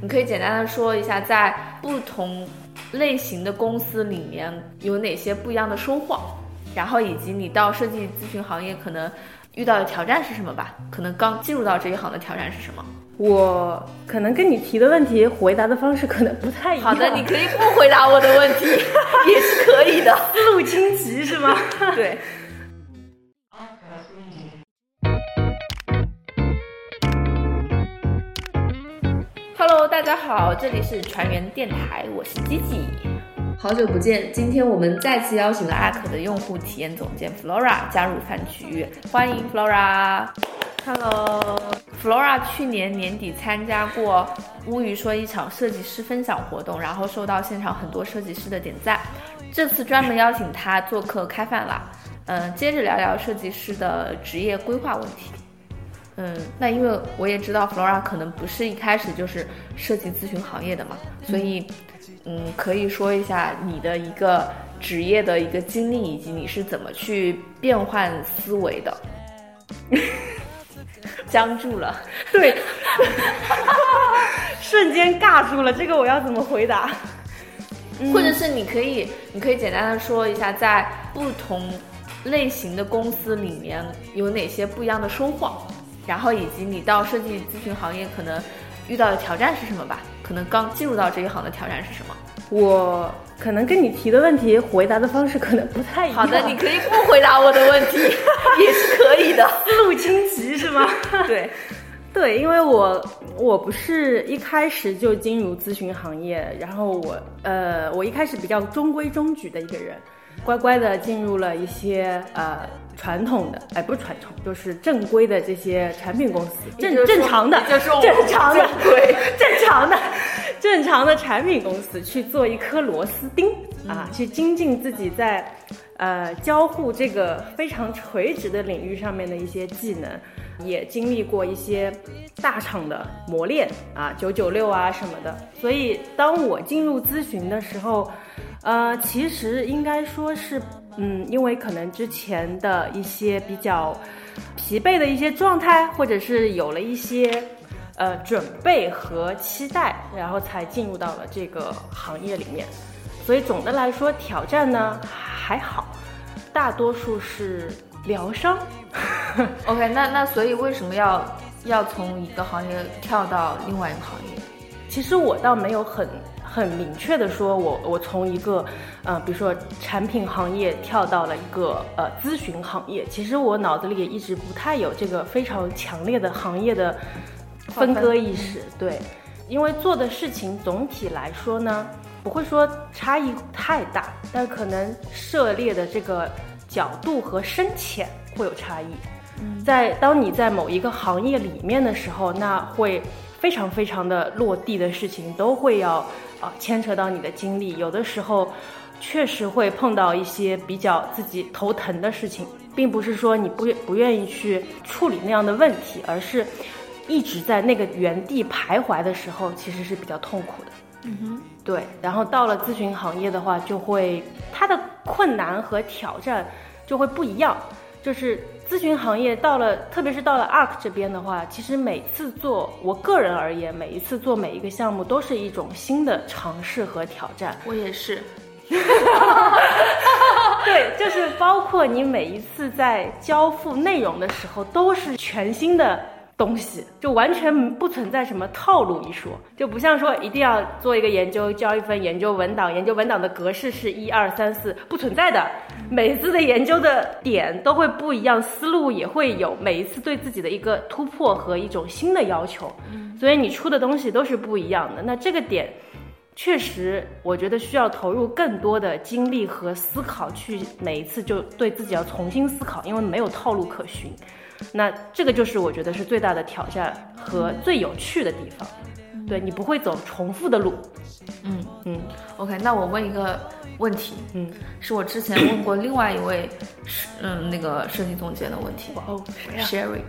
你可以简单的说一下，在不同类型的公司里面有哪些不一样的收获，然后以及你到设计咨询行业可能遇到的挑战是什么吧？可能刚进入到这一行的挑战是什么？我可能跟你提的问题回答的方式可能不太一样。好的，你可以不回答我的问题，也是可以的。思 路清奇是吗？对。家好，这里是船员电台，我是 Gigi。好久不见，今天我们再次邀请了 Ark 的用户体验总监 Flora 加入饭局，欢迎 Flora。Hello，Flora 去年年底参加过乌鱼说一场设计师分享活动，然后受到现场很多设计师的点赞。这次专门邀请他做客开饭啦，嗯，接着聊聊设计师的职业规划问题。嗯，那因为我也知道 Flora 可能不是一开始就是设计咨询行业的嘛，所以，嗯，可以说一下你的一个职业的一个经历，以及你是怎么去变换思维的。僵住了，对，瞬间尬住了，这个我要怎么回答？或者是你可以，你可以简单的说一下，在不同类型的公司里面有哪些不一样的收获。然后以及你到设计咨询行业可能遇到的挑战是什么吧？可能刚进入到这一行的挑战是什么？我可能跟你提的问题回答的方式可能不太一样。好的，你可以不回答我的问题，也是可以的。思 路清奇是吗？对，对，因为我我不是一开始就进入咨询行业，然后我呃，我一开始比较中规中矩的一个人。乖乖的进入了一些呃传统的，哎，不是传统，就是正规的这些产品公司，正正常的，就是正常的，对，正常的，正常的产品公司去做一颗螺丝钉啊，去精进自己在呃交互这个非常垂直的领域上面的一些技能，也经历过一些大厂的磨练啊，九九六啊什么的，所以当我进入咨询的时候。呃，其实应该说是，嗯，因为可能之前的一些比较疲惫的一些状态，或者是有了一些呃准备和期待，然后才进入到了这个行业里面。所以总的来说，挑战呢还好，大多数是疗伤。OK，那那所以为什么要要从一个行业跳到另外一个行业？其实我倒没有很。很明确的说，我我从一个，呃，比如说产品行业跳到了一个呃咨询行业。其实我脑子里也一直不太有这个非常强烈的行业的分割意识。对，因为做的事情总体来说呢，不会说差异太大，但可能涉猎的这个角度和深浅会有差异。在当你在某一个行业里面的时候，那会非常非常的落地的事情都会要。啊，牵扯到你的经历，有的时候确实会碰到一些比较自己头疼的事情，并不是说你不不愿意去处理那样的问题，而是一直在那个原地徘徊的时候，其实是比较痛苦的。嗯哼，对。然后到了咨询行业的话，就会它的困难和挑战就会不一样，就是。咨询行业到了，特别是到了 ARK 这边的话，其实每次做，我个人而言，每一次做每一个项目都是一种新的尝试和挑战。我也是，对，就是包括你每一次在交付内容的时候，都是全新的。东西就完全不存在什么套路一说，就不像说一定要做一个研究，交一份研究文档，研究文档的格式是一二三四，不存在的。每一次的研究的点都会不一样，思路也会有每一次对自己的一个突破和一种新的要求，所以你出的东西都是不一样的。那这个点确实，我觉得需要投入更多的精力和思考，去每一次就对自己要重新思考，因为没有套路可循。那这个就是我觉得是最大的挑战和最有趣的地方，对你不会走重复的路。嗯嗯，OK，那我问一个问题，嗯，是我之前问过另外一位，嗯，那个设计总监的问题。哦，谁 s h e r r y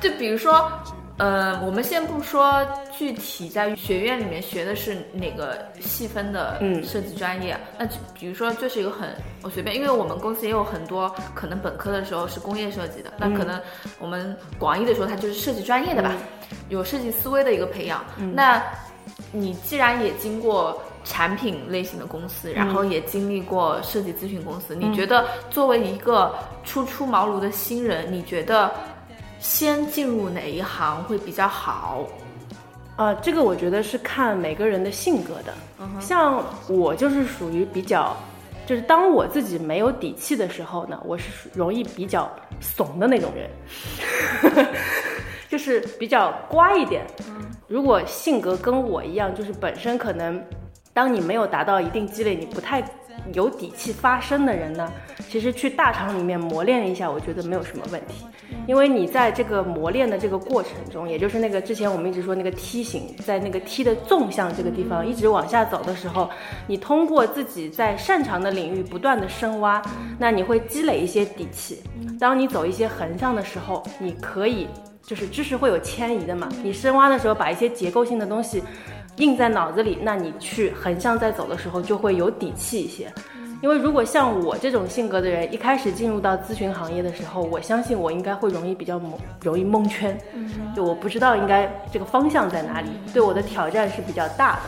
就比如说，呃，我们先不说具体在学院里面学的是哪个细分的嗯设计专业，那就比如说就是一个很我随便，因为我们公司也有很多可能本科的时候是工业设计的，那可能我们广义的时候它就是设计专业的吧，有设计思维的一个培养。那你既然也经过产品类型的公司，然后也经历过设计咨询公司，你觉得作为一个初出茅庐的新人，你觉得先进入哪一行会比较好？呃，这个我觉得是看每个人的性格的。像我就是属于比较，就是当我自己没有底气的时候呢，我是属容易比较怂的那种人，就是比较乖一点。如果性格跟我一样，就是本身可能，当你没有达到一定积累，你不太有底气发声的人呢，其实去大厂里面磨练一下，我觉得没有什么问题。因为你在这个磨练的这个过程中，也就是那个之前我们一直说那个梯形，在那个梯的纵向这个地方一直往下走的时候，你通过自己在擅长的领域不断的深挖，那你会积累一些底气。当你走一些横向的时候，你可以就是知识会有迁移的嘛，你深挖的时候把一些结构性的东西印在脑子里，那你去横向在走的时候就会有底气一些。因为如果像我这种性格的人，一开始进入到咨询行业的时候，我相信我应该会容易比较蒙，容易蒙圈，就我不知道应该这个方向在哪里，对我的挑战是比较大的。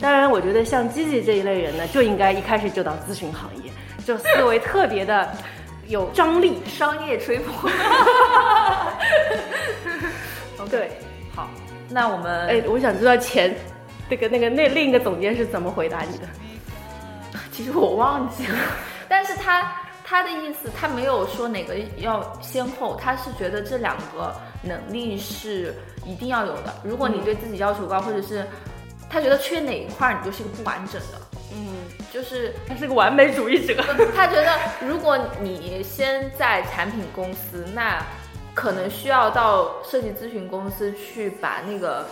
当然，我觉得像积极这一类人呢，就应该一开始就到咨询行业，就思维特别的有张力。商业吹捧。对，好，那我们哎，我想知道前那个那个那另一个总监是怎么回答你的？其实我忘记了，但是他他的意思，他没有说哪个要先后，他是觉得这两个能力是一定要有的。如果你对自己要求高，或者是他觉得缺哪一块儿，你就是一个不完整的。嗯，就是他是个完美主义者。他觉得，如果你先在产品公司，那可能需要到设计咨询公司去把那个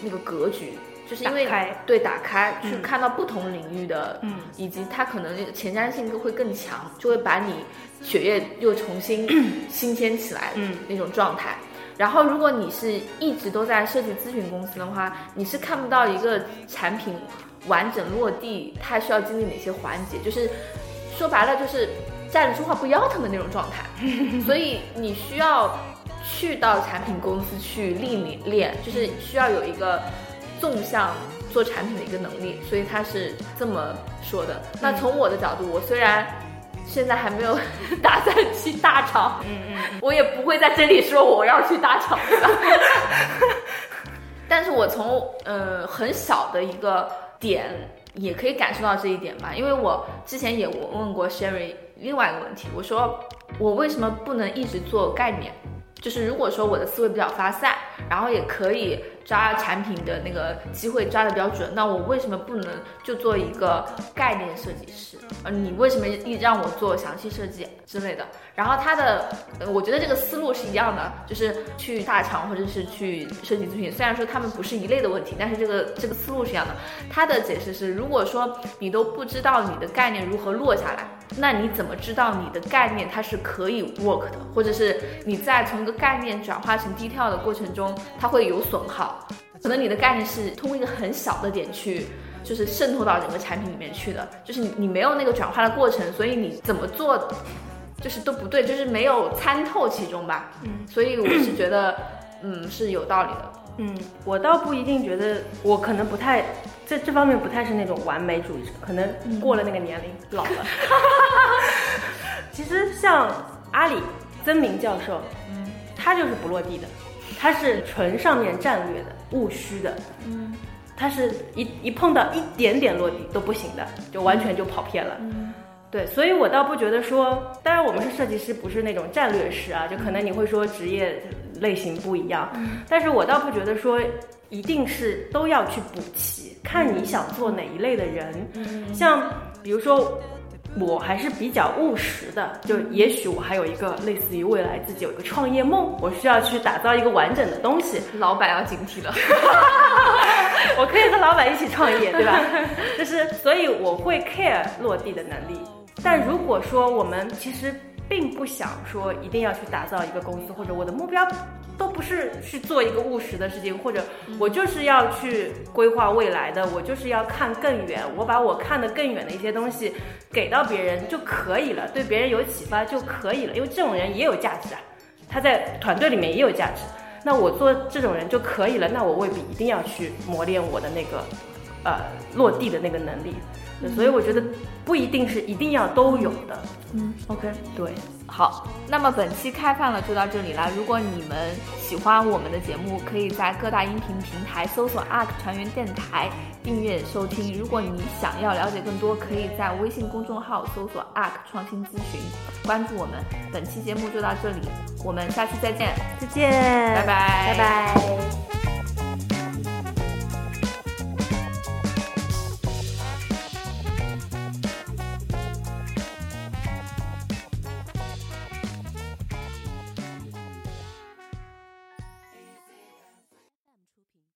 那个格局，就是因为打对打开，去看到不同领域的，嗯，以及它可能前瞻性会更强，就会把你血液又重新 新鲜起来，嗯，那种状态。然后，如果你是一直都在设计咨询公司的话，你是看不到一个产品完整落地，它需要经历哪些环节，就是说白了就是站着说话不腰疼的那种状态。所以你需要去到产品公司去历练练，就是需要有一个纵向做产品的一个能力。所以他是这么说的。那从我的角度，我虽然现在还没有 打算去大厂，嗯嗯，我也不会在这里说我要去大厂的。但是我从呃很小的一个点也可以感受到这一点吧，因为我之前也问过 Sherry 另外一个问题，我说我为什么不能一直做概念？就是如果说我的思维比较发散，然后也可以抓产品的那个机会抓的比较准，那我为什么不能就做一个概念设计师？呃，你为什么一让我做详细设计之类的？然后他的，呃我觉得这个思路是一样的，就是去大厂或者是去设计咨询，虽然说他们不是一类的问题，但是这个这个思路是一样的。他的解释是，如果说你都不知道你的概念如何落下来，那你怎么知道你的概念它是可以 work 的，或者是你在从一个概念转化成低跳的过程中，它会有损耗？可能你的概念是通过一个很小的点去，就是渗透到整个产品里面去的，就是你你没有那个转化的过程，所以你怎么做，就是都不对，就是没有参透其中吧。嗯，所以我是觉得，嗯，是有道理的。嗯，我倒不一定觉得，我可能不太在这方面不太是那种完美主义者，可能过了那个年龄，老了。其实像阿里曾明教授，嗯他就是不落地的，他是纯上面战略的、务虚的，嗯他是一一碰到一点点落地都不行的，就完全就跑偏了。嗯对，所以我倒不觉得说，当然我们是设计师，不是那种战略师啊，就可能你会说职业类型不一样，但是我倒不觉得说一定是都要去补齐，看你想做哪一类的人。像比如说，我还是比较务实的，就也许我还有一个类似于未来自己有一个创业梦，我需要去打造一个完整的东西，老板要警惕了。我可以和老板一起创业，对吧？就是，所以我会 care 落地的能力。但如果说我们其实并不想说一定要去打造一个公司，或者我的目标都不是去做一个务实的事情，或者我就是要去规划未来的，我就是要看更远，我把我看得更远的一些东西给到别人就可以了，对别人有启发就可以了，因为这种人也有价值啊，他在团队里面也有价值。那我做这种人就可以了，那我未必一定要去磨练我的那个，呃，落地的那个能力。所以我觉得不一定是一定要都有的。嗯，OK，对，好，那么本期开饭了就到这里了。如果你们喜欢我们的节目，可以在各大音频平台搜索 ARK 船员电台订阅收听。如果你想要了解更多，可以在微信公众号搜索 ARK 创新咨询，关注我们。本期节目就到这里，我们下期再见，再见，拜拜，拜拜。